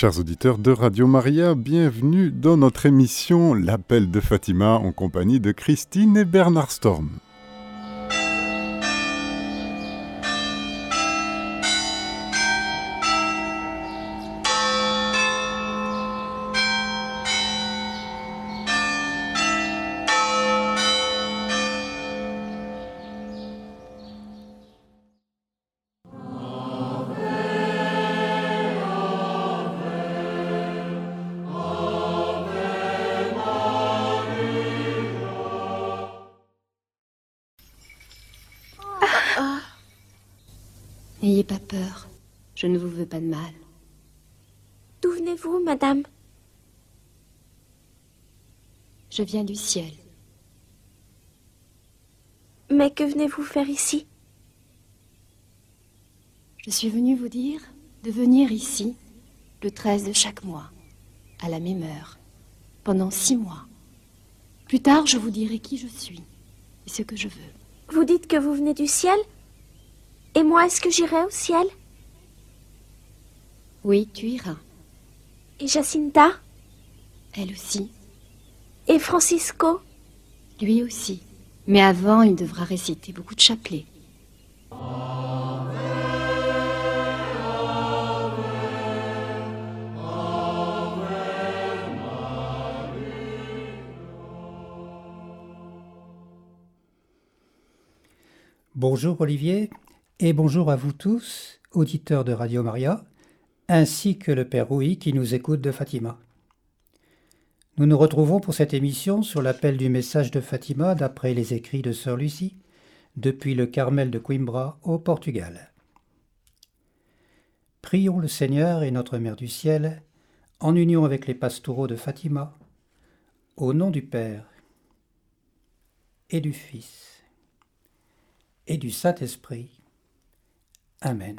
Chers auditeurs de Radio Maria, bienvenue dans notre émission L'appel de Fatima en compagnie de Christine et Bernard Storm. Madame Je viens du ciel. Mais que venez-vous faire ici? Je suis venue vous dire de venir ici le 13 de chaque mois, à la même heure, pendant six mois. Plus tard, je vous dirai qui je suis et ce que je veux. Vous dites que vous venez du ciel? Et moi, est-ce que j'irai au ciel? Oui, tu iras. Et Jacinta Elle aussi. Et Francisco Lui aussi. Mais avant, il devra réciter beaucoup de chapelets. Bonjour Olivier et bonjour à vous tous, auditeurs de Radio Maria, ainsi que le Père Rouy qui nous écoute de Fatima. Nous nous retrouvons pour cette émission sur l'appel du message de Fatima d'après les écrits de Sœur Lucie, depuis le Carmel de Coimbra au Portugal. Prions le Seigneur et notre Mère du Ciel, en union avec les pastoraux de Fatima, au nom du Père et du Fils et du Saint-Esprit. Amen.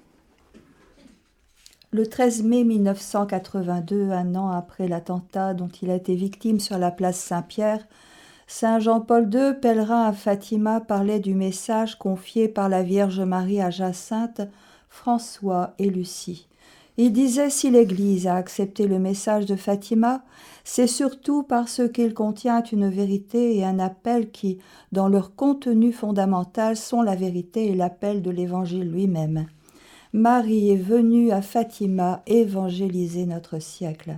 Le 13 mai 1982, un an après l'attentat dont il a été victime sur la place Saint-Pierre, Saint Jean-Paul II, pèlerin à Fatima, parlait du message confié par la Vierge Marie à Jacinthe, François et Lucie. Il disait si l'Église a accepté le message de Fatima, c'est surtout parce qu'il contient une vérité et un appel qui, dans leur contenu fondamental, sont la vérité et l'appel de l'Évangile lui-même. Marie est venue à Fatima évangéliser notre siècle.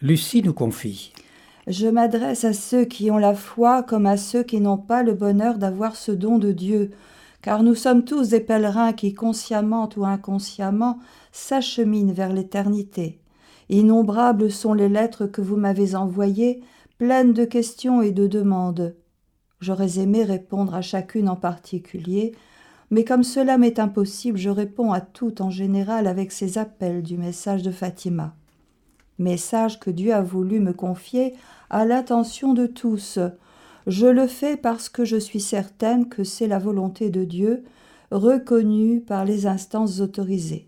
Lucie nous confie. Je m'adresse à ceux qui ont la foi comme à ceux qui n'ont pas le bonheur d'avoir ce don de Dieu, car nous sommes tous des pèlerins qui, consciemment ou inconsciemment, s'acheminent vers l'éternité. Innombrables sont les lettres que vous m'avez envoyées, pleines de questions et de demandes. J'aurais aimé répondre à chacune en particulier, mais comme cela m'est impossible, je réponds à tout en général avec ces appels du message de Fatima. Message que Dieu a voulu me confier à l'attention de tous. Je le fais parce que je suis certaine que c'est la volonté de Dieu, reconnue par les instances autorisées.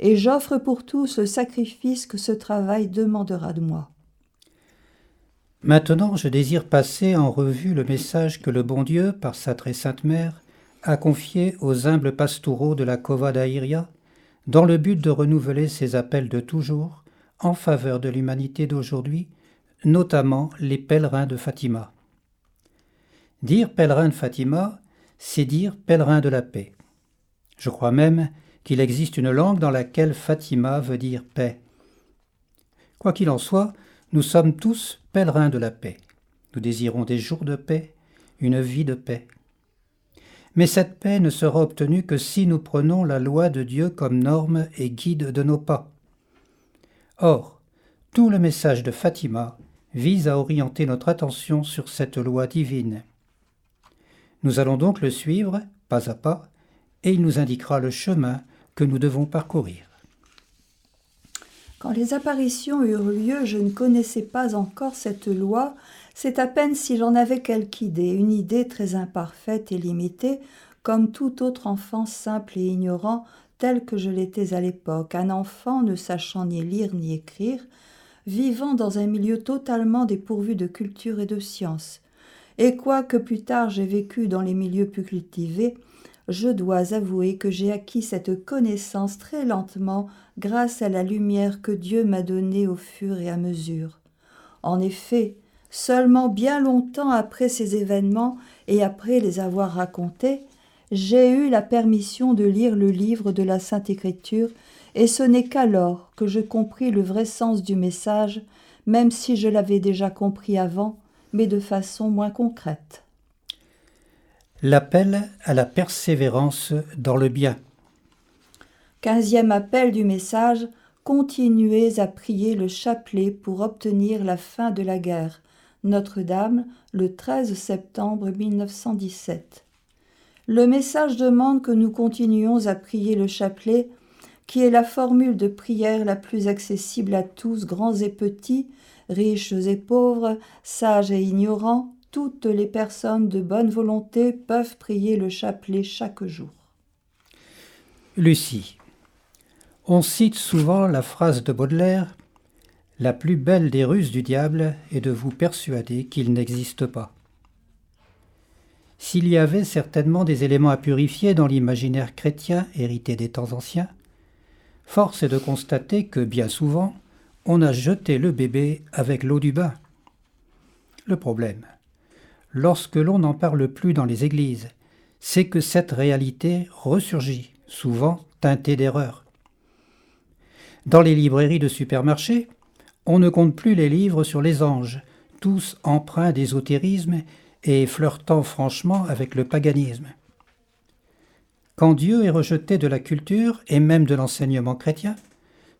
Et j'offre pour tous le sacrifice que ce travail demandera de moi. Maintenant, je désire passer en revue le message que le bon Dieu, par sa très sainte mère, a confié aux humbles pastoraux de la Cova d'Aïria, dans le but de renouveler ses appels de toujours en faveur de l'humanité d'aujourd'hui, notamment les pèlerins de Fatima. Dire pèlerin de Fatima, c'est dire pèlerin de la paix. Je crois même qu'il existe une langue dans laquelle Fatima veut dire paix. Quoi qu'il en soit, nous sommes tous pèlerins de la paix. Nous désirons des jours de paix, une vie de paix. Mais cette paix ne sera obtenue que si nous prenons la loi de Dieu comme norme et guide de nos pas. Or, tout le message de Fatima vise à orienter notre attention sur cette loi divine. Nous allons donc le suivre, pas à pas, et il nous indiquera le chemin que nous devons parcourir. Quand les apparitions eurent lieu, je ne connaissais pas encore cette loi, c'est à peine si j'en avais quelque idée, une idée très imparfaite et limitée, comme tout autre enfant simple et ignorant, tel que je l'étais à l'époque, un enfant ne sachant ni lire ni écrire, vivant dans un milieu totalement dépourvu de culture et de science. Et quoique plus tard j'ai vécu dans les milieux plus cultivés, je dois avouer que j'ai acquis cette connaissance très lentement grâce à la lumière que Dieu m'a donnée au fur et à mesure. En effet, seulement bien longtemps après ces événements et après les avoir racontés, j'ai eu la permission de lire le livre de la Sainte Écriture, et ce n'est qu'alors que je compris le vrai sens du message, même si je l'avais déjà compris avant, mais de façon moins concrète. L'appel à la persévérance dans le bien. Quinzième appel du message Continuez à prier le chapelet pour obtenir la fin de la guerre. Notre-Dame, le 13 septembre 1917. Le message demande que nous continuions à prier le chapelet, qui est la formule de prière la plus accessible à tous, grands et petits, riches et pauvres, sages et ignorants, toutes les personnes de bonne volonté peuvent prier le chapelet chaque jour. Lucie. On cite souvent la phrase de Baudelaire La plus belle des ruses du diable est de vous persuader qu'il n'existe pas. S'il y avait certainement des éléments à purifier dans l'imaginaire chrétien hérité des temps anciens, force est de constater que bien souvent, on a jeté le bébé avec l'eau du bain. Le problème, lorsque l'on n'en parle plus dans les églises, c'est que cette réalité ressurgit, souvent teintée d'erreurs. Dans les librairies de supermarchés, on ne compte plus les livres sur les anges, tous empreints d'ésotérisme et flirtant franchement avec le paganisme. Quand Dieu est rejeté de la culture et même de l'enseignement chrétien,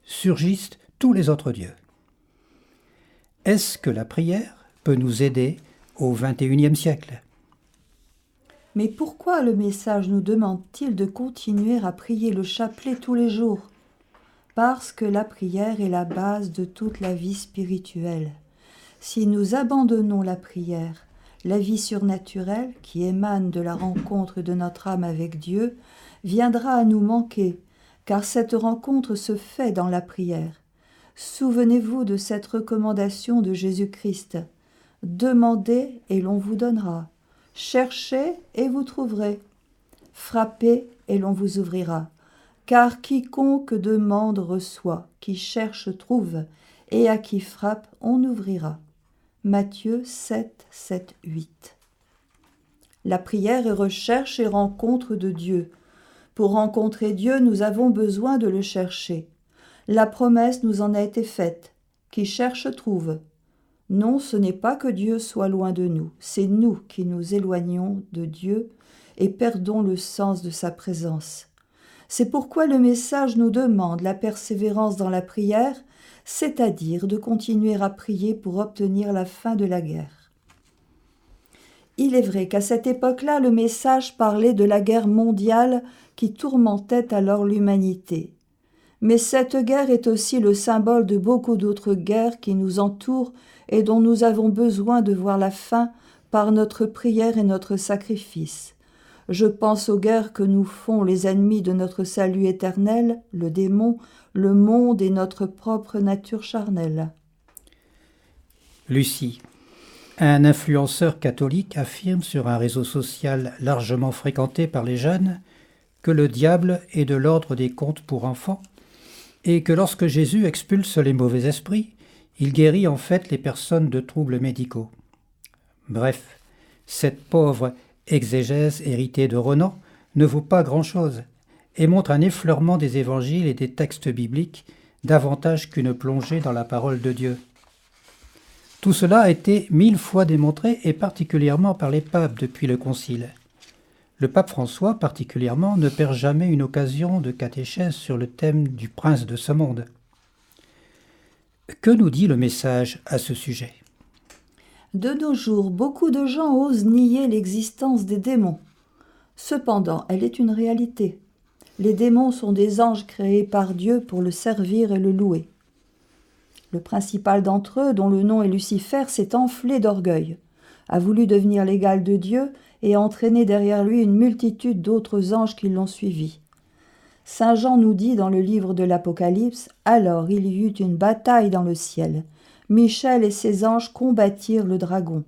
surgissent tous les autres dieux. Est-ce que la prière peut nous aider au XXIe siècle? Mais pourquoi le message nous demande-t-il de continuer à prier le chapelet tous les jours? Parce que la prière est la base de toute la vie spirituelle. Si nous abandonnons la prière, la vie surnaturelle, qui émane de la rencontre de notre âme avec Dieu, viendra à nous manquer, car cette rencontre se fait dans la prière. Souvenez-vous de cette recommandation de Jésus-Christ. Demandez et l'on vous donnera. Cherchez et vous trouverez. Frappez et l'on vous ouvrira. Car quiconque demande reçoit, qui cherche trouve, et à qui frappe on ouvrira. Matthieu 7, 7, 8. La prière est recherche et rencontre de Dieu. Pour rencontrer Dieu, nous avons besoin de le chercher. La promesse nous en a été faite. Qui cherche trouve. Non, ce n'est pas que Dieu soit loin de nous, c'est nous qui nous éloignons de Dieu et perdons le sens de sa présence. C'est pourquoi le message nous demande la persévérance dans la prière, c'est-à-dire de continuer à prier pour obtenir la fin de la guerre. Il est vrai qu'à cette époque-là, le message parlait de la guerre mondiale qui tourmentait alors l'humanité. Mais cette guerre est aussi le symbole de beaucoup d'autres guerres qui nous entourent et dont nous avons besoin de voir la fin par notre prière et notre sacrifice. Je pense aux guerres que nous font les ennemis de notre salut éternel, le démon, le monde et notre propre nature charnelle. Lucie. Un influenceur catholique affirme sur un réseau social largement fréquenté par les jeunes que le diable est de l'ordre des contes pour enfants et que lorsque Jésus expulse les mauvais esprits, il guérit en fait les personnes de troubles médicaux. Bref, cette pauvre exégèse héritée de Renan ne vaut pas grand-chose et montre un effleurement des évangiles et des textes bibliques davantage qu'une plongée dans la parole de Dieu. Tout cela a été mille fois démontré, et particulièrement par les papes depuis le Concile. Le pape François, particulièrement, ne perd jamais une occasion de catéchèse sur le thème du prince de ce monde. Que nous dit le message à ce sujet? De nos jours, beaucoup de gens osent nier l'existence des démons. Cependant, elle est une réalité. Les démons sont des anges créés par Dieu pour le servir et le louer. Le principal d'entre eux, dont le nom est Lucifer, s'est enflé d'orgueil, a voulu devenir l'égal de Dieu et a entraîné derrière lui une multitude d'autres anges qui l'ont suivi. Saint Jean nous dit dans le livre de l'Apocalypse Alors il y eut une bataille dans le ciel. Michel et ses anges combattirent le dragon.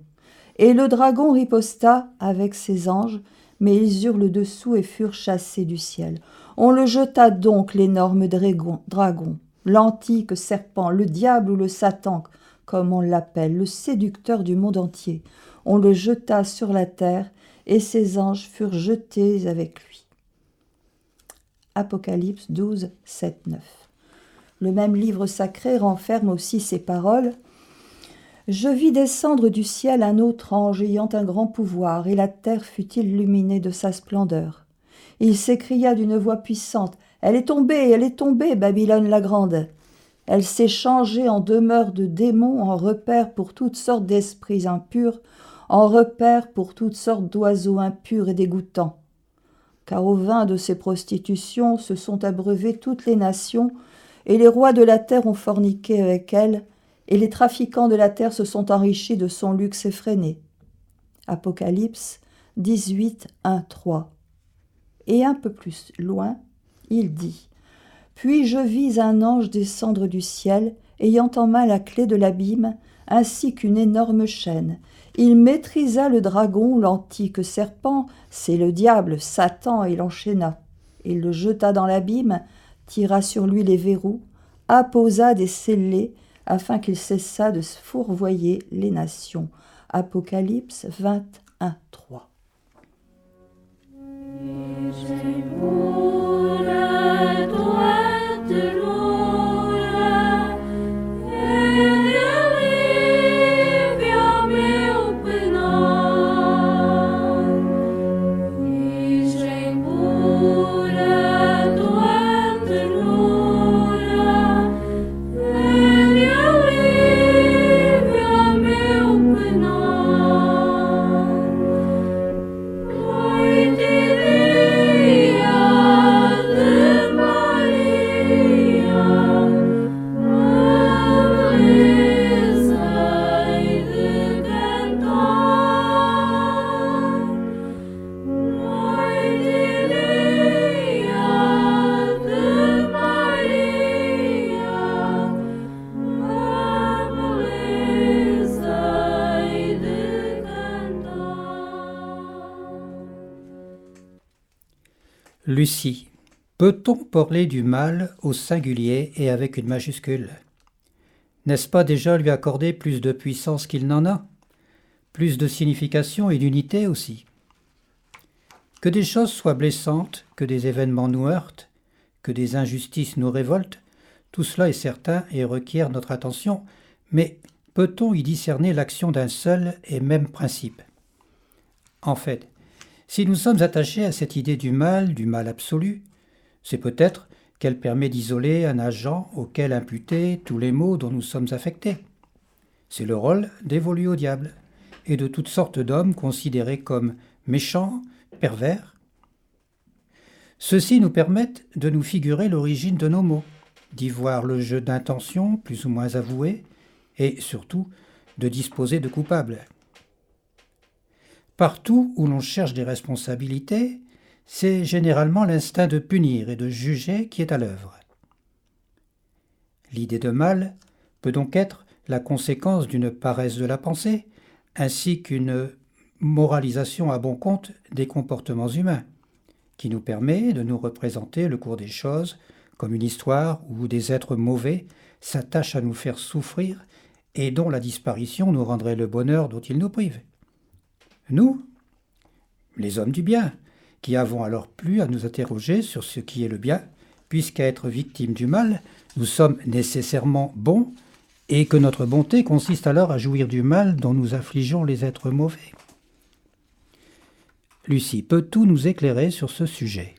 Et le dragon riposta avec ses anges, mais ils eurent le dessous et furent chassés du ciel. On le jeta donc, l'énorme dragon, l'antique serpent, le diable ou le Satan, comme on l'appelle, le séducteur du monde entier. On le jeta sur la terre, et ses anges furent jetés avec lui. Apocalypse 12, 7, 9. Le même livre sacré renferme aussi ces paroles. Je vis descendre du ciel un autre ange ayant un grand pouvoir, et la terre fut illuminée de sa splendeur. Il s'écria d'une voix puissante Elle est tombée, elle est tombée, Babylone la grande. Elle s'est changée en demeure de démons, en repère pour toutes sortes d'esprits impurs, en repère pour toutes sortes d'oiseaux impurs et dégoûtants. Car au vin de ces prostitutions se sont abreuvées toutes les nations, et les rois de la terre ont forniqué avec elle, et les trafiquants de la terre se sont enrichis de son luxe effréné. Apocalypse 18, 1, 3. Et un peu plus loin, il dit Puis je vis un ange descendre du ciel, ayant en main la clé de l'abîme, ainsi qu'une énorme chaîne. Il maîtrisa le dragon, l'antique serpent, c'est le diable, Satan, et l'enchaîna. Il le jeta dans l'abîme, tira sur lui les verrous, apposa des scellés, afin qu'il cessât de fourvoyer les nations. Apocalypse 21, 3. Du mal au singulier et avec une majuscule. N'est-ce pas déjà lui accorder plus de puissance qu'il n'en a? Plus de signification et d'unité aussi. Que des choses soient blessantes, que des événements nous heurtent, que des injustices nous révoltent, tout cela est certain et requiert notre attention, mais peut-on y discerner l'action d'un seul et même principe? En fait, si nous sommes attachés à cette idée du mal, du mal absolu, c'est peut-être qu'elle permet d'isoler un agent auquel imputer tous les maux dont nous sommes affectés. C'est le rôle dévolu au diable et de toutes sortes d'hommes considérés comme méchants, pervers. Ceux-ci nous permettent de nous figurer l'origine de nos maux, d'y voir le jeu d'intentions plus ou moins avouées, et surtout de disposer de coupables. Partout où l'on cherche des responsabilités, c'est généralement l'instinct de punir et de juger qui est à l'œuvre. L'idée de mal peut donc être la conséquence d'une paresse de la pensée, ainsi qu'une moralisation à bon compte des comportements humains, qui nous permet de nous représenter le cours des choses comme une histoire où des êtres mauvais s'attachent à nous faire souffrir et dont la disparition nous rendrait le bonheur dont ils nous privent. Nous, les hommes du bien, qui avons alors plus à nous interroger sur ce qui est le bien, puisqu'à être victimes du mal, nous sommes nécessairement bons et que notre bonté consiste alors à jouir du mal dont nous affligeons les êtres mauvais. Lucie, peux-tu nous éclairer sur ce sujet?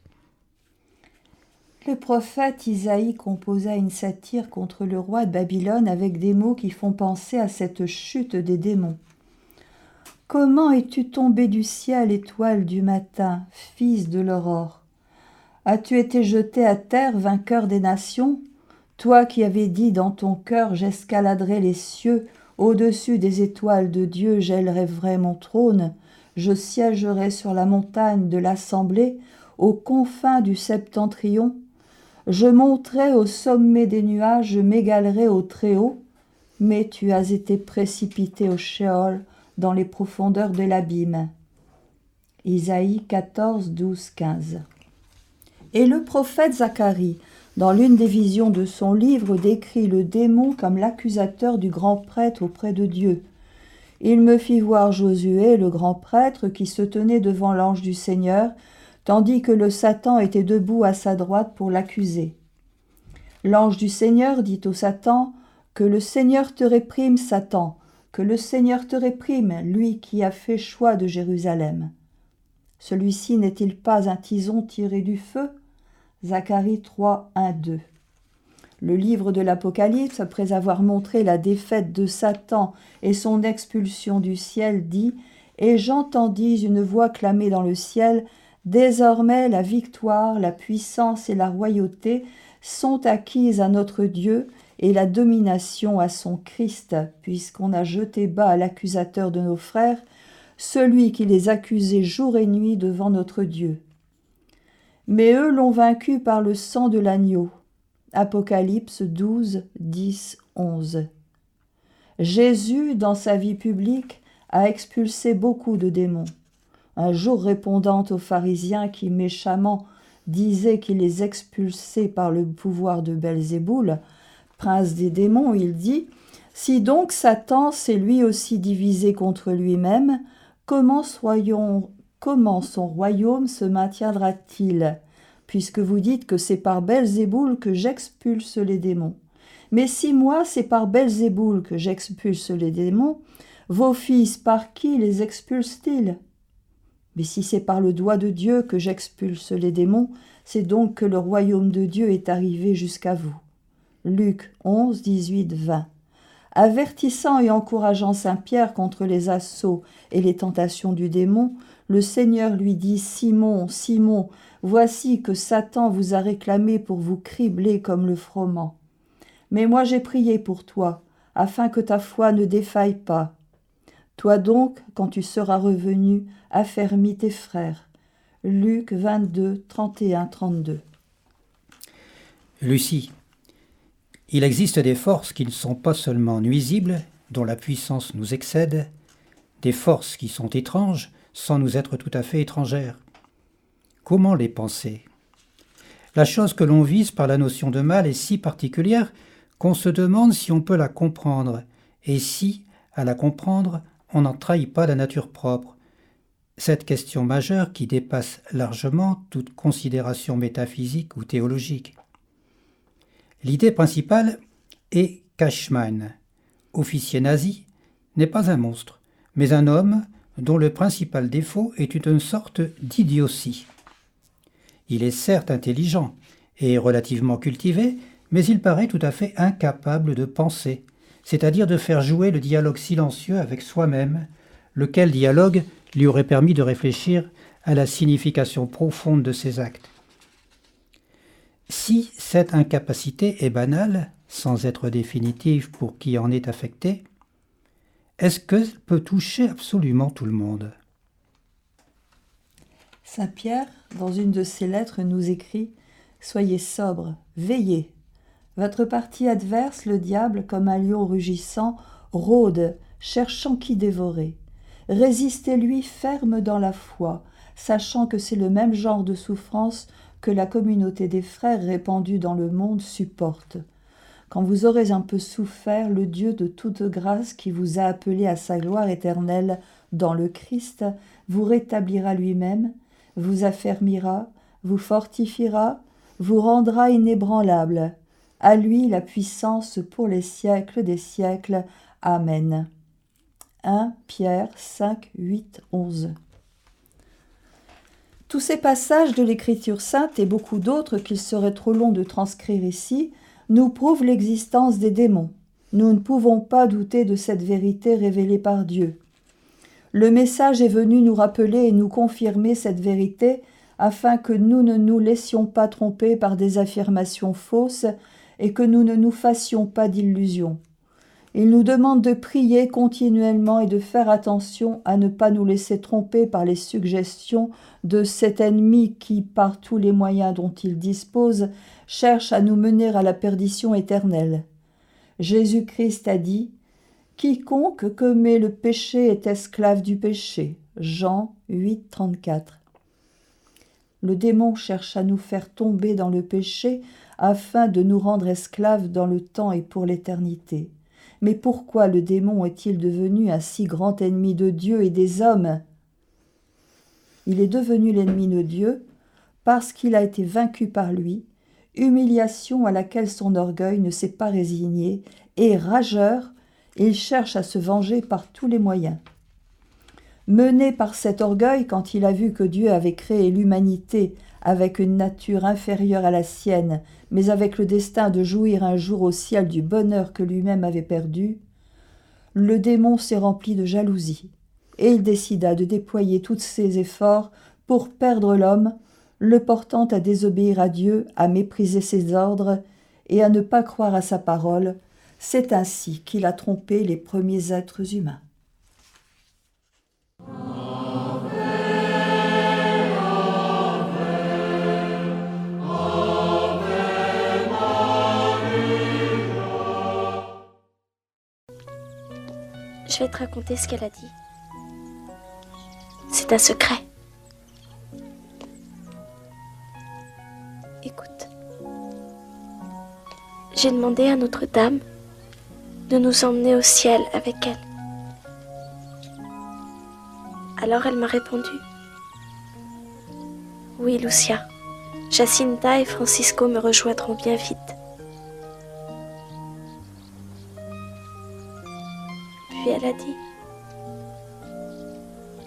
Le prophète Isaïe composa une satire contre le roi de Babylone avec des mots qui font penser à cette chute des démons. Comment es-tu tombé du ciel, étoile du matin, fils de l'aurore? As-tu été jeté à terre, vainqueur des nations? Toi qui avais dit dans ton cœur j'escaladerai les cieux, au-dessus des étoiles de Dieu j'élèverai mon trône, je siégerai sur la montagne de l'assemblée, aux confins du septentrion, je monterai au sommet des nuages, je m'égalerai au Très-Haut, mais tu as été précipité au Sheol, dans les profondeurs de l'abîme. Isaïe 14, 12, 15. Et le prophète Zacharie, dans l'une des visions de son livre, décrit le démon comme l'accusateur du grand prêtre auprès de Dieu. Il me fit voir Josué, le grand prêtre, qui se tenait devant l'ange du Seigneur, tandis que le Satan était debout à sa droite pour l'accuser. L'ange du Seigneur dit au Satan Que le Seigneur te réprime, Satan, que le Seigneur te réprime, lui qui a fait choix de Jérusalem. Celui-ci n'est-il pas un tison tiré du feu? Zacharie 3, 1, 2. Le livre de l'Apocalypse, après avoir montré la défaite de Satan et son expulsion du ciel, dit Et j'entendis une voix clamer dans le ciel Désormais la victoire, la puissance et la royauté sont acquises à notre Dieu et la domination à son Christ, puisqu'on a jeté bas l'accusateur de nos frères, celui qui les accusait jour et nuit devant notre Dieu mais eux l'ont vaincu par le sang de l'agneau. Apocalypse 12, 10, 11. Jésus, dans sa vie publique, a expulsé beaucoup de démons. Un jour répondant aux pharisiens qui méchamment disaient qu'il les expulsait par le pouvoir de Belzéboul, prince des démons, il dit Si donc Satan s'est lui aussi divisé contre lui-même, comment son royaume se maintiendra-t-il Puisque vous dites que c'est par Belzéboul que j'expulse les démons. Mais si moi c'est par Belzéboul que j'expulse les démons, vos fils par qui les expulsent-ils? Mais si c'est par le doigt de Dieu que j'expulse les démons, c'est donc que le royaume de Dieu est arrivé jusqu'à vous. Luc 11, 18, 20. Avertissant et encourageant Saint Pierre contre les assauts et les tentations du démon, le Seigneur lui dit Simon, Simon, voici que Satan vous a réclamé pour vous cribler comme le froment. Mais moi j'ai prié pour toi, afin que ta foi ne défaille pas. Toi donc, quand tu seras revenu, affermis tes frères. Luc 22, 31, 32. Lucie, il existe des forces qui ne sont pas seulement nuisibles, dont la puissance nous excède, des forces qui sont étranges, sans nous être tout à fait étrangères. Comment les penser? La chose que l'on vise par la notion de mal est si particulière qu'on se demande si on peut la comprendre, et si, à la comprendre, on n'en trahit pas la nature propre. Cette question majeure qui dépasse largement toute considération métaphysique ou théologique. L'idée principale est qu'Ashman, officier nazi, n'est pas un monstre, mais un homme dont le principal défaut est une sorte d'idiotie. Il est certes intelligent et relativement cultivé, mais il paraît tout à fait incapable de penser, c'est-à-dire de faire jouer le dialogue silencieux avec soi-même, lequel dialogue lui aurait permis de réfléchir à la signification profonde de ses actes. Si cette incapacité est banale, sans être définitive pour qui en est affecté, est-ce que peut toucher absolument tout le monde? Saint Pierre, dans une de ses lettres, nous écrit Soyez sobre, veillez. Votre parti adverse, le diable, comme un lion rugissant, rôde, cherchant qui dévorer. Résistez-lui ferme dans la foi, sachant que c'est le même genre de souffrance que la communauté des frères répandue dans le monde supporte. Quand vous aurez un peu souffert, le Dieu de toute grâce qui vous a appelé à sa gloire éternelle dans le Christ vous rétablira lui-même, vous affermira, vous fortifiera, vous rendra inébranlable. À lui la puissance pour les siècles des siècles. Amen. 1 Pierre 5, 8, 11. Tous ces passages de l'Écriture sainte et beaucoup d'autres qu'il serait trop long de transcrire ici nous prouvent l'existence des démons. Nous ne pouvons pas douter de cette vérité révélée par Dieu. Le message est venu nous rappeler et nous confirmer cette vérité afin que nous ne nous laissions pas tromper par des affirmations fausses et que nous ne nous fassions pas d'illusions. Il nous demande de prier continuellement et de faire attention à ne pas nous laisser tromper par les suggestions de cet ennemi qui, par tous les moyens dont il dispose, cherche à nous mener à la perdition éternelle. Jésus-Christ a dit Quiconque commet le péché est esclave du péché. Jean 8, 34. Le démon cherche à nous faire tomber dans le péché afin de nous rendre esclaves dans le temps et pour l'éternité. Mais pourquoi le démon est-il devenu un si grand ennemi de Dieu et des hommes? Il est devenu l'ennemi de Dieu parce qu'il a été vaincu par lui, humiliation à laquelle son orgueil ne s'est pas résigné, et rageur, il cherche à se venger par tous les moyens. Mené par cet orgueil, quand il a vu que Dieu avait créé l'humanité avec une nature inférieure à la sienne, mais avec le destin de jouir un jour au ciel du bonheur que lui-même avait perdu, le démon s'est rempli de jalousie, et il décida de déployer tous ses efforts pour perdre l'homme, le portant à désobéir à Dieu, à mépriser ses ordres et à ne pas croire à sa parole. C'est ainsi qu'il a trompé les premiers êtres humains. Je vais te raconter ce qu'elle a dit. C'est un secret. Écoute. J'ai demandé à Notre-Dame de nous emmener au ciel avec elle. Alors elle m'a répondu. Oui, Lucia. Jacinta et Francisco me rejoindront bien vite. Elle a dit.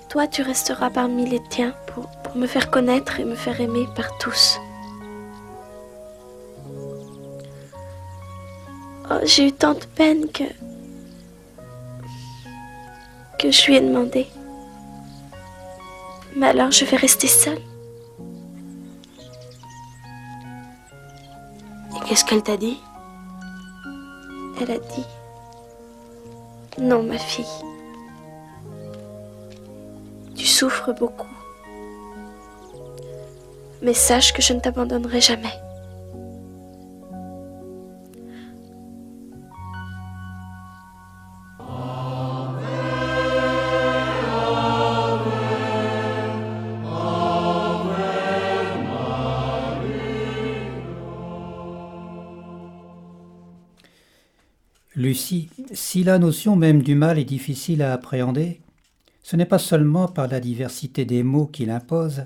Toi, tu resteras parmi les tiens pour, me faire connaître et me faire aimer par tous. Oh, j'ai eu tant de peine que. que je lui ai demandé. Mais alors je vais rester seule. Et qu'est-ce qu'elle t'a dit? Elle a dit. Non, ma fille. Tu souffres beaucoup. Mais sache que je ne t'abandonnerai jamais. Lucie, si la notion même du mal est difficile à appréhender, ce n'est pas seulement par la diversité des mots qu'il impose,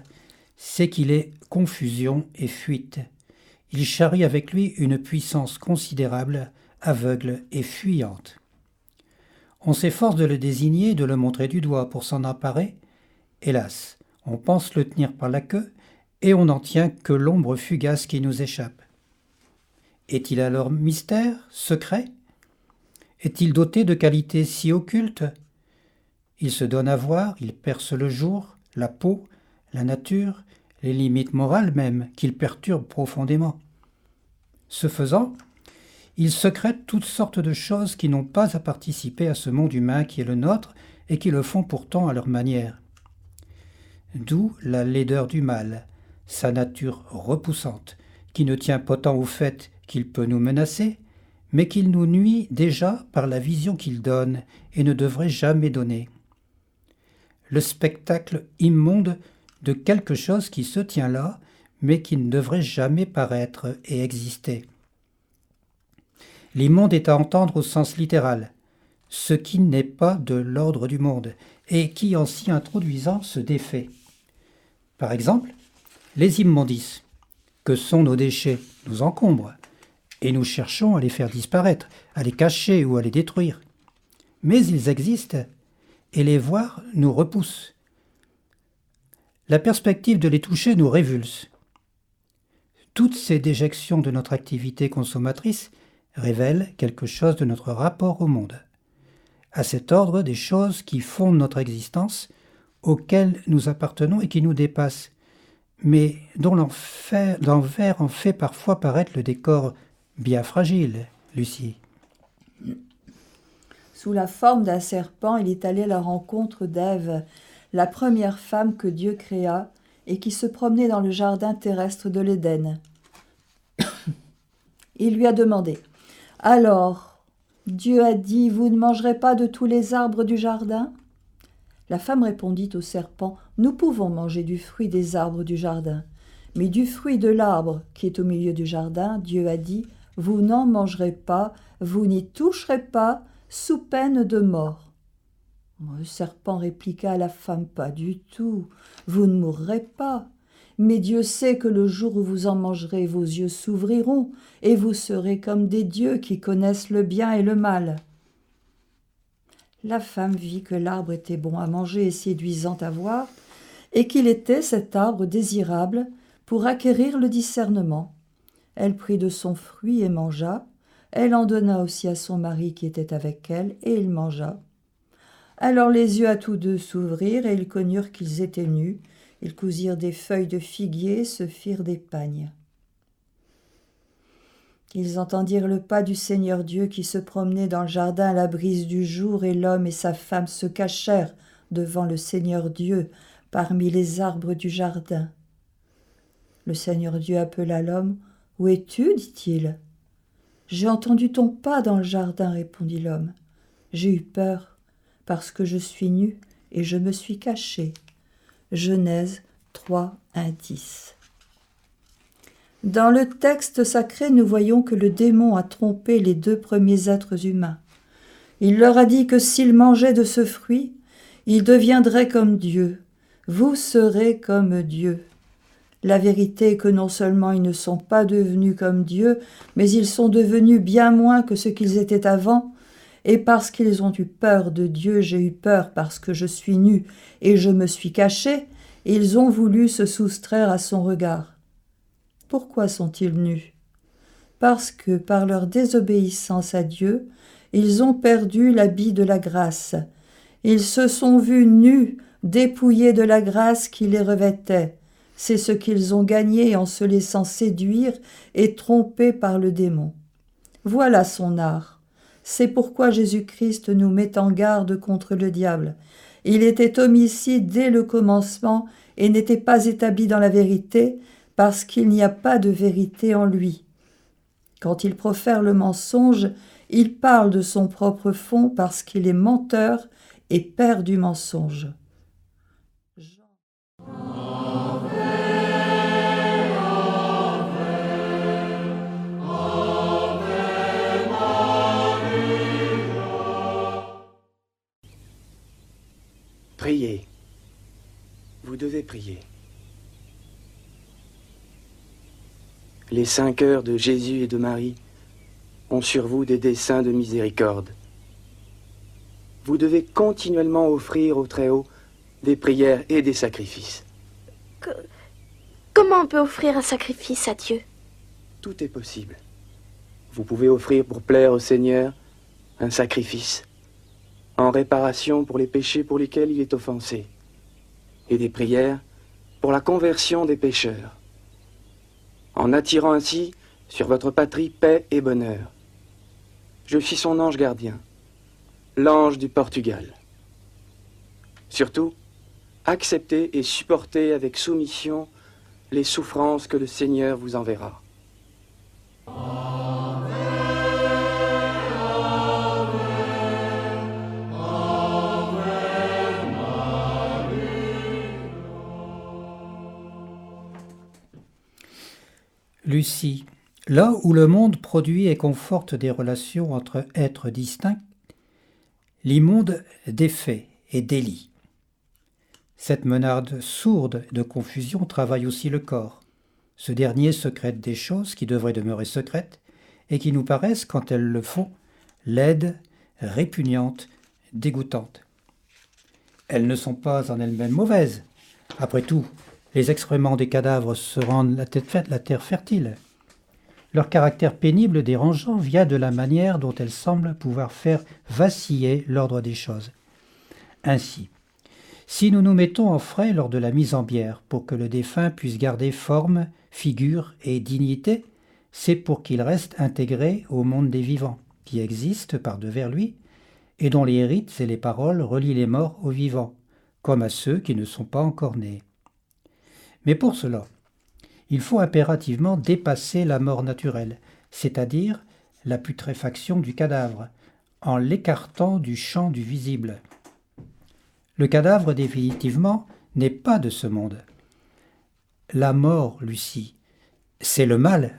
c'est qu'il est confusion et fuite. Il charrie avec lui une puissance considérable, aveugle et fuyante. On s'efforce de le désigner, de le montrer du doigt pour s'en emparer. Hélas, on pense le tenir par la queue, et on n'en tient que l'ombre fugace qui nous échappe. Est-il alors mystère, secret? Est-il doté de qualités si occultes? Il se donne à voir, il perce le jour, la peau, la nature, les limites morales même, qu'il perturbe profondément. Ce faisant, il secrète toutes sortes de choses qui n'ont pas à participer à ce monde humain qui est le nôtre et qui le font pourtant à leur manière. D'où la laideur du mal, sa nature repoussante, qui ne tient pas tant au fait qu'il peut nous menacer, mais qu'il nous nuit déjà par la vision qu'il donne et ne devrait jamais donner. Le spectacle immonde de quelque chose qui se tient là, mais qui ne devrait jamais paraître et exister. L'immonde est à entendre au sens littéral, ce qui n'est pas de l'ordre du monde, et qui en s'y introduisant se défait. Par exemple, les immondices, que sont nos déchets, nous encombrent, et nous cherchons à les faire disparaître, à les cacher ou à les détruire. Mais ils existent, et les voir nous repousse. La perspective de les toucher nous révulse. Toutes ces déjections de notre activité consommatrice révèlent quelque chose de notre rapport au monde. À cet ordre des choses qui fondent notre existence, auxquelles nous appartenons et qui nous dépassent, mais dont l'envers en fait parfois paraître le décor bien fragile, Lucie. Sous la forme d'un serpent, il est allé à la rencontre d'Ève, la première femme que Dieu créa et qui se promenait dans le jardin terrestre de l'Éden. il lui a demandé Alors, Dieu a dit Vous ne mangerez pas de tous les arbres du jardin? La femme répondit au serpent Nous pouvons manger du fruit des arbres du jardin. Mais du fruit de l'arbre qui est au milieu du jardin, Dieu a dit Vous n'en mangerez pas, vous n'y toucherez pas, sous peine de mort. Le serpent répliqua à la femme Pas du tout, vous ne mourrez pas. Mais Dieu sait que le jour où vous en mangerez, vos yeux s'ouvriront, et vous serez comme des dieux qui connaissent le bien et le mal. La femme vit que l'arbre était bon à manger et séduisant à voir, et qu'il était cet arbre désirable pour acquérir le discernement. Elle prit de son fruit et mangea, elle en donna aussi à son mari qui était avec elle, et il mangea. Alors les yeux à tous deux s'ouvrirent, et ils connurent qu'ils étaient nus, ils cousirent des feuilles de figuier, se firent des pagnes. Ils entendirent le pas du Seigneur Dieu qui se promenait dans le jardin à la brise du jour, et l'homme et sa femme se cachèrent devant le Seigneur Dieu parmi les arbres du jardin. Le Seigneur Dieu appela l'homme. Où es-tu dit-il. J'ai entendu ton pas dans le jardin, répondit l'homme. J'ai eu peur, parce que je suis nu, et je me suis caché. Genèse 3, 1, 10. Dans le texte sacré, nous voyons que le démon a trompé les deux premiers êtres humains. Il leur a dit que s'ils mangeaient de ce fruit, ils deviendraient comme Dieu. Vous serez comme Dieu. La vérité est que non seulement ils ne sont pas devenus comme Dieu, mais ils sont devenus bien moins que ce qu'ils étaient avant, et parce qu'ils ont eu peur de Dieu, j'ai eu peur parce que je suis nu et je me suis caché, ils ont voulu se soustraire à son regard. Pourquoi sont-ils nus? Parce que par leur désobéissance à Dieu, ils ont perdu l'habit de la grâce. Ils se sont vus nus, dépouillés de la grâce qui les revêtait. C'est ce qu'ils ont gagné en se laissant séduire et tromper par le démon. Voilà son art. C'est pourquoi Jésus-Christ nous met en garde contre le diable. Il était homicide dès le commencement et n'était pas établi dans la vérité, parce qu'il n'y a pas de vérité en lui. Quand il profère le mensonge, il parle de son propre fond parce qu'il est menteur et père du mensonge. Priez. Vous devez prier. Les cinq heures de Jésus et de Marie ont sur vous des desseins de miséricorde. Vous devez continuellement offrir au Très-Haut des prières et des sacrifices. comment on peut offrir un sacrifice à Dieu? Tout est possible. Vous pouvez offrir pour plaire au Seigneur un sacrifice en réparation pour les péchés pour lesquels il est offensé, et des prières pour la conversion des pécheurs, en attirant ainsi sur votre patrie paix et bonheur. Je suis son ange gardien, l'ange du Portugal. Surtout, acceptez et supportez avec soumission les souffrances que le Seigneur vous enverra. Lucie, là où le monde produit et conforte des relations entre êtres distincts, l'immonde défait et délie. Cette menarde sourde de confusion travaille aussi le corps. Ce dernier secrète des choses qui devraient demeurer secrètes et qui nous paraissent, quand elles le font, laides, répugnantes, dégoûtantes. Elles ne sont pas en elles-mêmes mauvaises. Après tout, les excréments des cadavres se rendent la, terre fertile. Leur caractère pénible dérangeant vient de la manière dont elles semblent pouvoir faire vaciller l'ordre des choses. Ainsi, si nous nous mettons en frais lors de la mise en bière pour que le défunt puisse garder forme, figure et dignité, c'est pour qu'il reste intégré au monde des vivants, qui existe par devers lui, et dont les rites et les paroles relient les morts aux vivants, comme à ceux qui ne sont pas encore nés. Mais pour cela, il faut impérativement dépasser la mort naturelle, c'est-à-dire la putréfaction du cadavre, en l'écartant du champ du visible. Le cadavre, définitivement, n'est pas de ce monde. La mort, Lucie, c'est le mal.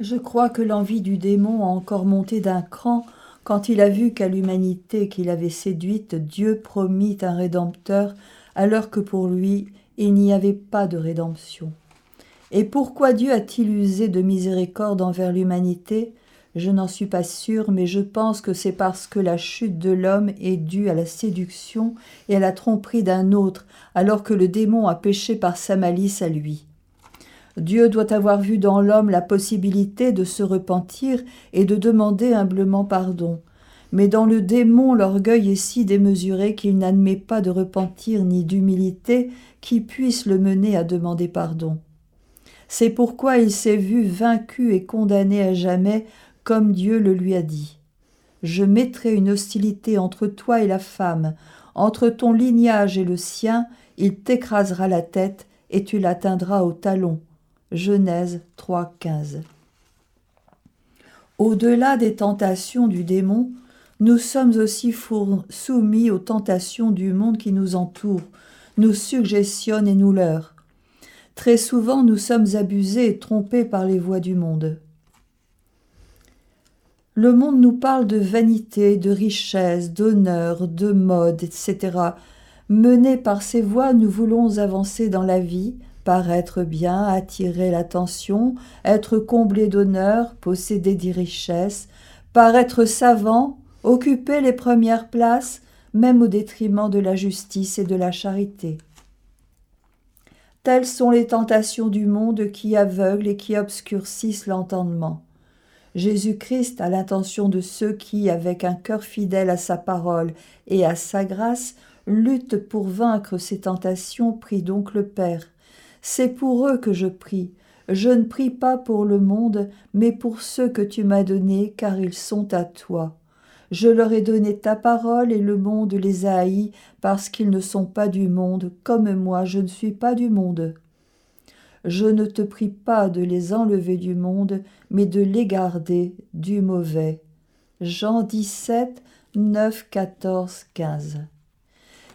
Je crois que l'envie du démon a encore monté d'un cran quand il a vu qu'à l'humanité qu'il avait séduite, Dieu promit un rédempteur, alors que pour lui, il n'y avait pas de rédemption. Et pourquoi Dieu a-t-il usé de miséricorde envers l'humanité? Je n'en suis pas sûre, mais je pense que c'est parce que la chute de l'homme est due à la séduction et à la tromperie d'un autre, alors que le démon a péché par sa malice à lui. Dieu doit avoir vu dans l'homme la possibilité de se repentir et de demander humblement pardon. Mais dans le démon, l'orgueil est si démesuré qu'il n'admet pas de repentir ni d'humilité qui puisse le mener à demander pardon. C'est pourquoi il s'est vu vaincu et condamné à jamais, comme Dieu le lui a dit. Je mettrai une hostilité entre toi et la femme, entre ton lignage et le sien, il t'écrasera la tête et tu l'atteindras au talon. Genèse 3.15. Au-delà des tentations du démon, nous sommes aussi soumis aux tentations du monde qui nous entoure, nous suggestionne et nous leurre. Très souvent, nous sommes abusés et trompés par les voies du monde. Le monde nous parle de vanité, de richesse, d'honneur, de mode, etc. Menés par ces voies, nous voulons avancer dans la vie, paraître bien, attirer l'attention, être comblé d'honneur, posséder des richesses, paraître savant, occuper les premières places, même au détriment de la justice et de la charité. Telles sont les tentations du monde qui aveuglent et qui obscurcissent l'entendement. Jésus-Christ a l'intention de ceux qui, avec un cœur fidèle à sa parole et à sa grâce, luttent pour vaincre ces tentations, prie donc le Père. C'est pour eux que je prie. Je ne prie pas pour le monde, mais pour ceux que tu m'as donnés, car ils sont à toi. Je leur ai donné ta parole et le monde les a haïs parce qu'ils ne sont pas du monde, comme moi je ne suis pas du monde. Je ne te prie pas de les enlever du monde, mais de les garder du mauvais. Jean 17, 9, 14, 15.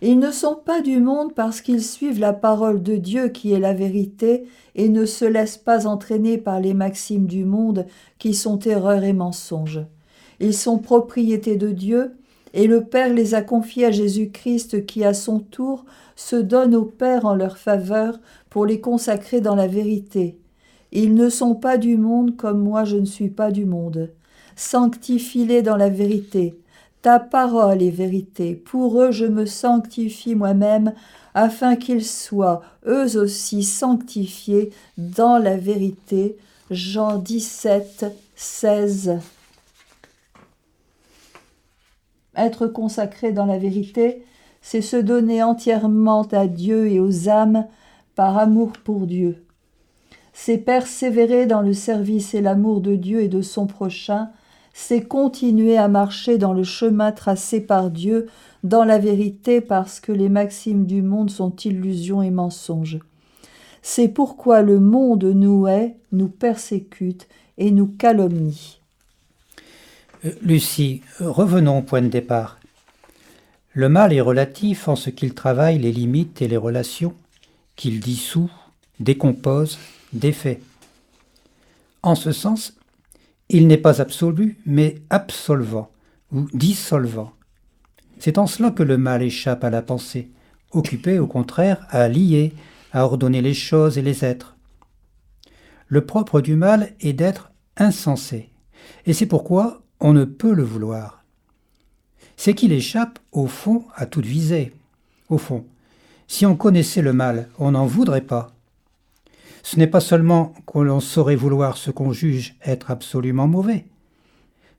Ils ne sont pas du monde parce qu'ils suivent la parole de Dieu qui est la vérité et ne se laissent pas entraîner par les maximes du monde qui sont erreur et mensonge. Ils sont propriété de Dieu et le Père les a confiés à Jésus-Christ qui à son tour se donne au Père en leur faveur pour les consacrer dans la vérité. Ils ne sont pas du monde comme moi je ne suis pas du monde. Sanctifie-les dans la vérité. Ta parole est vérité. Pour eux je me sanctifie moi-même, afin qu'ils soient eux aussi sanctifiés dans la vérité. Jean 17, 16. Être consacré dans la vérité, c'est se donner entièrement à Dieu et aux âmes par amour pour Dieu. C'est persévérer dans le service et l'amour de Dieu et de son prochain, c'est continuer à marcher dans le chemin tracé par Dieu, dans la vérité, parce que les maximes du monde sont illusions et mensonges. C'est pourquoi le monde nous hait, nous persécute et nous calomnie. Lucie, revenons au point de départ. Le mal est relatif en ce qu'il travaille les limites et les relations, qu'il dissout, décompose, défait. En ce sens, il n'est pas absolu, mais absolvant ou dissolvant. C'est en cela que le mal échappe à la pensée, occupé au contraire à lier, à ordonner les choses et les êtres. Le propre du mal est d'être insensé, et c'est pourquoi on ne peut le vouloir. C'est qu'il échappe, au fond, à toute visée. Au fond, si on connaissait le mal, on n'en voudrait pas. Ce n'est pas seulement que l'on saurait vouloir ce qu'on juge être absolument mauvais.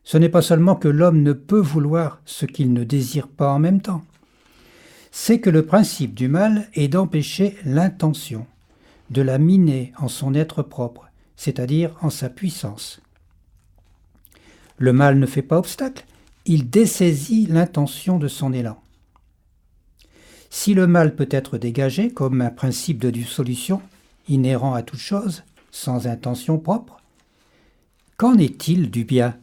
Ce n'est pas seulement que l'homme ne peut vouloir ce qu'il ne désire pas en même temps. C'est que le principe du mal est d'empêcher l'intention, de la miner en son être propre, c'est-à-dire en sa puissance. Le mal ne fait pas obstacle, il dessaisit l'intention de son élan. Si le mal peut être dégagé comme un principe de dissolution, inhérent à toute chose, sans intention propre, qu'en est-il du bien?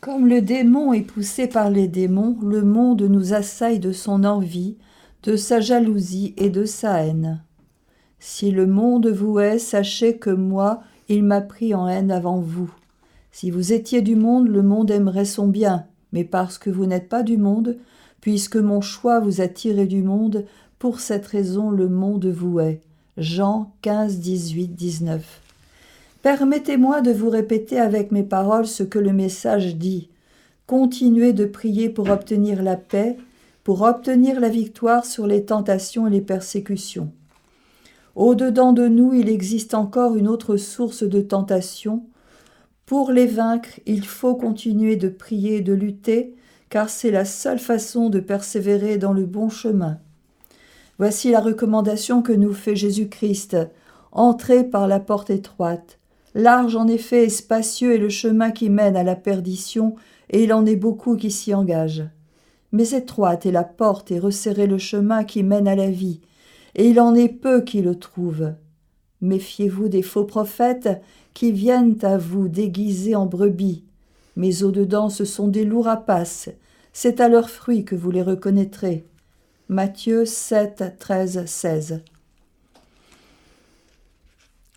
Comme le démon est poussé par les démons, le monde nous assaille de son envie, de sa jalousie et de sa haine. Si le monde vous hait, sachez que moi, il m'a pris en haine avant vous. Si vous étiez du monde, le monde aimerait son bien, mais parce que vous n'êtes pas du monde, puisque mon choix vous a tiré du monde, pour cette raison le monde vous hait. Jean 15, 18, 19. Permettez-moi de vous répéter avec mes paroles ce que le message dit. Continuez de prier pour obtenir la paix, pour obtenir la victoire sur les tentations et les persécutions. Au-dedans de nous, il existe encore une autre source de tentation. Pour les vaincre, il faut continuer de prier de lutter, car c'est la seule façon de persévérer dans le bon chemin. Voici la recommandation que nous fait Jésus-Christ. Entrez par la porte étroite. Large en effet et spacieux est le chemin qui mène à la perdition, et il en est beaucoup qui s'y engagent. Mais étroite est la porte et resserré le chemin qui mène à la vie, et il en est peu qui le trouvent. Méfiez-vous des faux prophètes qui viennent à vous déguisés en brebis, mais au-dedans ce sont des loups rapaces, c'est à leurs fruits que vous les reconnaîtrez. Matthieu 7, 13, 16.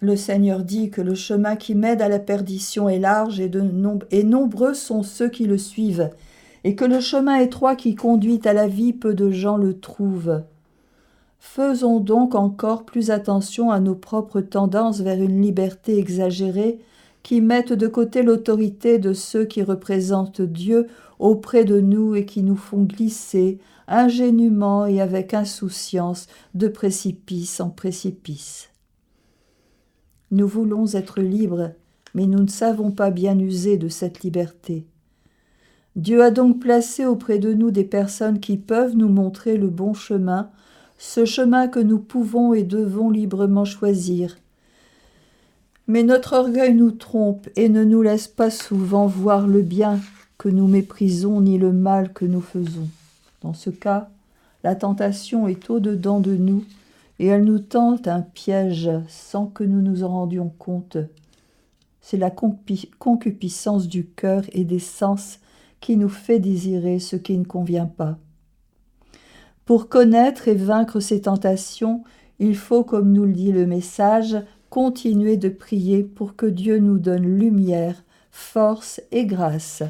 Le Seigneur dit que le chemin qui m'aide à la perdition est large et nombreux sont ceux qui le suivent, et que le chemin étroit qui conduit à la vie, peu de gens le trouvent. Faisons donc encore plus attention à nos propres tendances vers une liberté exagérée qui mettent de côté l'autorité de ceux qui représentent Dieu auprès de nous et qui nous font glisser ingénument et avec insouciance de précipice en précipice. Nous voulons être libres, mais nous ne savons pas bien user de cette liberté. Dieu a donc placé auprès de nous des personnes qui peuvent nous montrer le bon chemin ce chemin que nous pouvons et devons librement choisir. Mais notre orgueil nous trompe et ne nous laisse pas souvent voir le bien que nous méprisons ni le mal que nous faisons. Dans ce cas, la tentation est au-dedans de nous et elle nous tente un piège sans que nous nous en rendions compte. C'est la concupiscence du cœur et des sens qui nous fait désirer ce qui ne convient pas. Pour connaître et vaincre ces tentations, il faut, comme nous le dit le message, continuer de prier pour que Dieu nous donne lumière, force et grâce.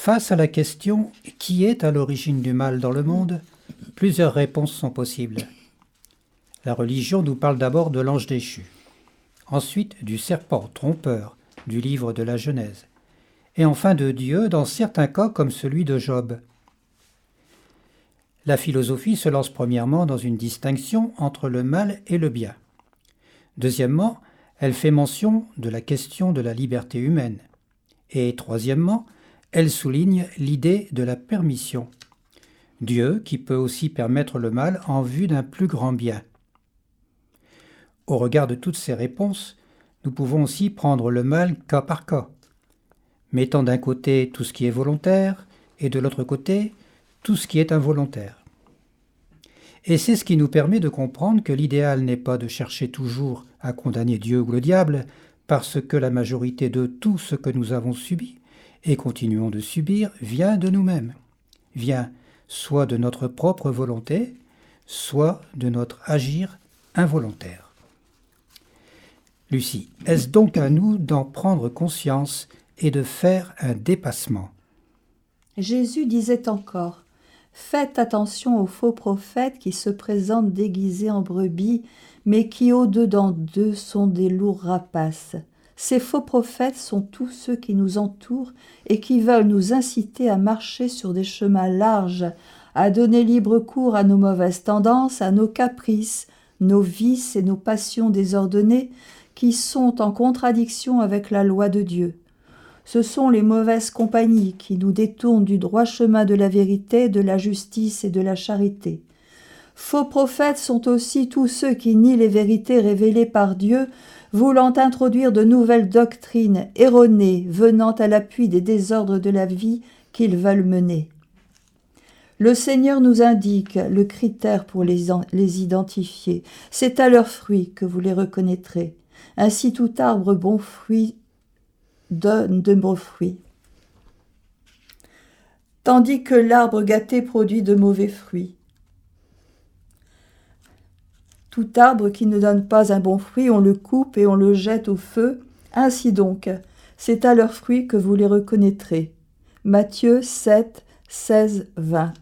Face à la question qui est à l'origine du mal dans le monde, plusieurs réponses sont possibles. La religion nous parle d'abord de l'ange déchu, ensuite du serpent trompeur du livre de la Genèse, et enfin de Dieu dans certains cas comme celui de Job. La philosophie se lance premièrement dans une distinction entre le mal et le bien. Deuxièmement, elle fait mention de la question de la liberté humaine. Et troisièmement, elle souligne l'idée de la permission. Dieu qui peut aussi permettre le mal en vue d'un plus grand bien. Au regard de toutes ces réponses, nous pouvons aussi prendre le mal cas par cas, mettant d'un côté tout ce qui est volontaire et de l'autre côté tout ce qui est involontaire. Et c'est ce qui nous permet de comprendre que l'idéal n'est pas de chercher toujours à condamner Dieu ou le diable, parce que la majorité de tout ce que nous avons subi et continuons de subir vient de nous-mêmes, vient soit de notre propre volonté, soit de notre agir involontaire. Lucie, est-ce donc à nous d'en prendre conscience et de faire un dépassement? Jésus disait encore Faites attention aux faux prophètes qui se présentent déguisés en brebis, mais qui au-dedans d'eux sont des lourds rapaces. Ces faux prophètes sont tous ceux qui nous entourent et qui veulent nous inciter à marcher sur des chemins larges, à donner libre cours à nos mauvaises tendances, à nos caprices, nos vices et nos passions désordonnées, qui sont en contradiction avec la loi de Dieu. Ce sont les mauvaises compagnies qui nous détournent du droit chemin de la vérité, de la justice et de la charité. Faux prophètes sont aussi tous ceux qui nient les vérités révélées par Dieu, voulant introduire de nouvelles doctrines erronées venant à l'appui des désordres de la vie qu'ils veulent mener. Le Seigneur nous indique le critère pour les, identifier. C'est à leurs fruits que vous les reconnaîtrez. Ainsi tout arbre bon fruit donne de bons fruits. Tandis que l'arbre gâté produit de mauvais fruits. Tout arbre qui ne donne pas un bon fruit, on le coupe et on le jette au feu. Ainsi donc, c'est à leurs fruits que vous les reconnaîtrez. Matthieu 7, 16, 20.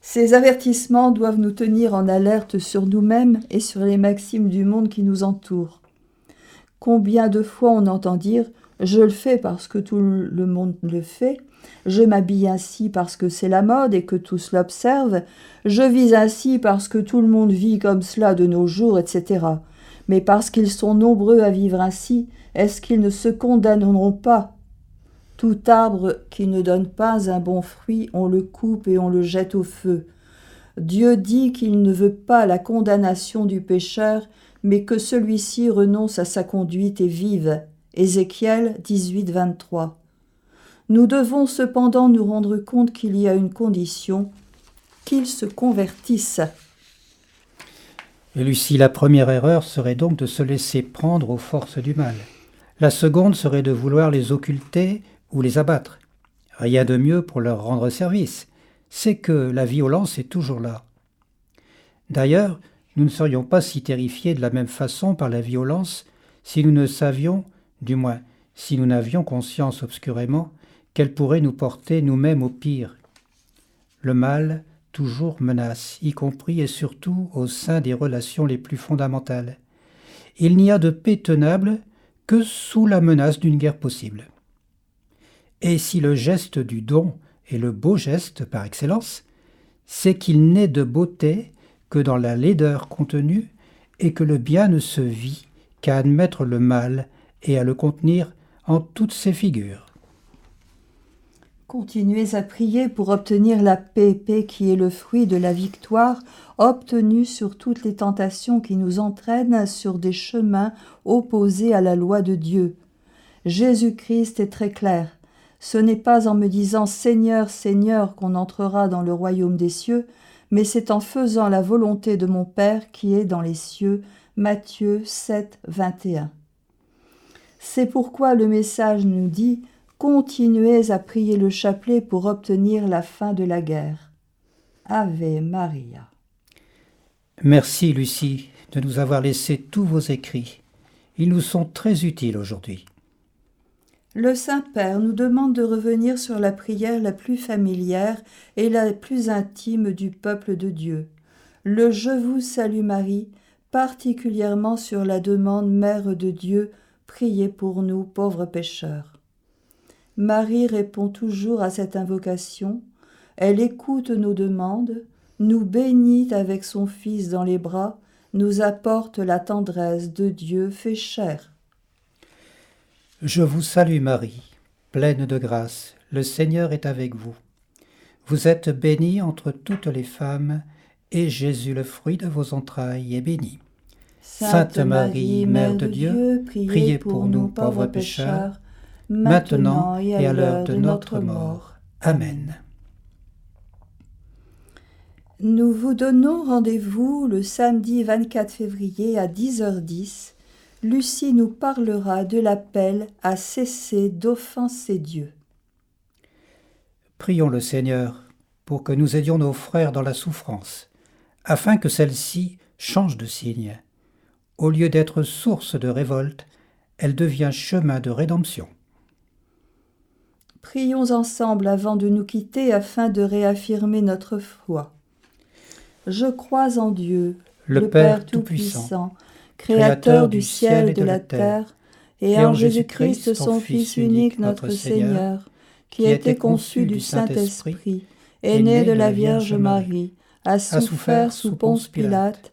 Ces avertissements doivent nous tenir en alerte sur nous-mêmes et sur les maximes du monde qui nous entoure. Combien de fois on entend dire je le fais parce que tout le monde le fait, je m'habille ainsi parce que c'est la mode et que tous l'observent, je vis ainsi parce que tout le monde vit comme cela de nos jours, etc. Mais parce qu'ils sont nombreux à vivre ainsi, est-ce qu'ils ne se condamneront pas? Tout arbre qui ne donne pas un bon fruit, on le coupe et on le jette au feu. Dieu dit qu'il ne veut pas la condamnation du pécheur, mais que celui-ci renonce à sa conduite et vive. Ézéchiel 18, 23. Nous devons cependant nous rendre compte qu'il y a une condition, qu'il se convertisse. Et Lucie, la première erreur serait donc de se laisser prendre aux forces du mal. La seconde serait de vouloir les occulter ou les abattre. Rien de mieux pour leur rendre service. C'est que la violence est toujours là. D'ailleurs, nous ne serions pas si terrifiés de la même façon par la violence si nous ne savions, du moins si nous n'avions conscience obscurément, qu'elle pourrait nous porter nous-mêmes au pire. Le mal toujours menace, y compris et surtout au sein des relations les plus fondamentales. Il n'y a de paix tenable que sous la menace d'une guerre possible. Et si le geste du don est le beau geste par excellence, c'est qu'il n'est de beauté que dans la laideur contenue et que le bien ne se vit qu'à admettre le mal et à le contenir en toutes ses figures. Continuez à prier pour obtenir la paix, paix qui est le fruit de la victoire obtenue sur toutes les tentations qui nous entraînent sur des chemins opposés à la loi de Dieu. Jésus-Christ est très clair. Ce n'est pas en me disant Seigneur, Seigneur qu'on entrera dans le royaume des cieux, mais c'est en faisant la volonté de mon Père qui est dans les cieux. Matthieu 7, 21. C'est pourquoi le message nous dit Continuez à prier le chapelet pour obtenir la fin de la guerre. Ave Maria. Merci Lucie de nous avoir laissé tous vos écrits. Ils nous sont très utiles aujourd'hui. Le Saint-Père nous demande de revenir sur la prière la plus familière et la plus intime du peuple de Dieu. Le Je vous salue Marie, particulièrement sur la demande Mère de Dieu, priez pour nous pauvres pécheurs. Marie répond toujours à cette invocation. Elle écoute nos demandes, nous bénit avec son Fils dans les bras, nous apporte la tendresse de Dieu fait chair. Je vous salue Marie, pleine de grâce, le Seigneur est avec vous. Vous êtes bénie entre toutes les femmes, et Jésus, le fruit de vos entrailles, est béni. Sainte Marie, Mère de Dieu, priez pour nous pauvres pécheurs, maintenant et à l'heure de notre mort. Amen. Nous vous donnons rendez-vous le samedi 24 février à 10h10 Lucie nous parlera de l'appel à cesser d'offenser Dieu. Prions le Seigneur pour que nous aidions nos frères dans la souffrance, afin que celle-ci change de signe. Au lieu d'être source de révolte, elle devient chemin de rédemption. Prions ensemble avant de nous quitter afin de réaffirmer notre foi. Je crois en Dieu, le, Père Tout-Puissant, Créateur du ciel et de la terre, et en Jésus-Christ, son Fils unique, notre Seigneur, qui a été conçu du Saint-Esprit, est né de la Vierge Marie, a souffert sous Ponce Pilate,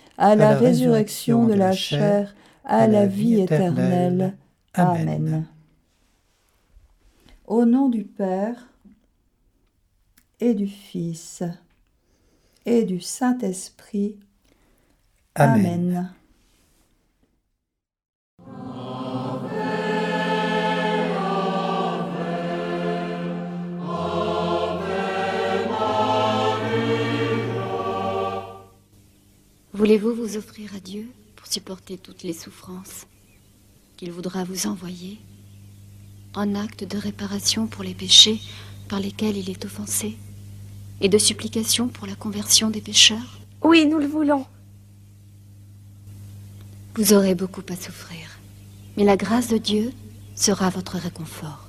à la résurrection de la chair, à la vie éternelle. Amen. Au nom du Père et du Fils et du Saint-Esprit. Amen. Voulez-vous vous offrir à Dieu pour supporter toutes les souffrances qu'il voudra vous envoyer en acte de réparation pour les péchés par lesquels il est offensé et de supplication pour la conversion des pécheurs? Oui, nous le voulons. Vous aurez beaucoup à souffrir, mais la grâce de Dieu sera votre réconfort.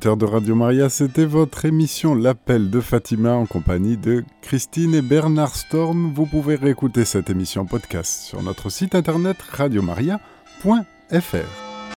Auditeurs de Radio Maria, c'était votre émission L'appel de Fatima en compagnie de Christine et Bernard Storm. Vous pouvez réécouter cette émission podcast sur notre site internet radiomaria.fr.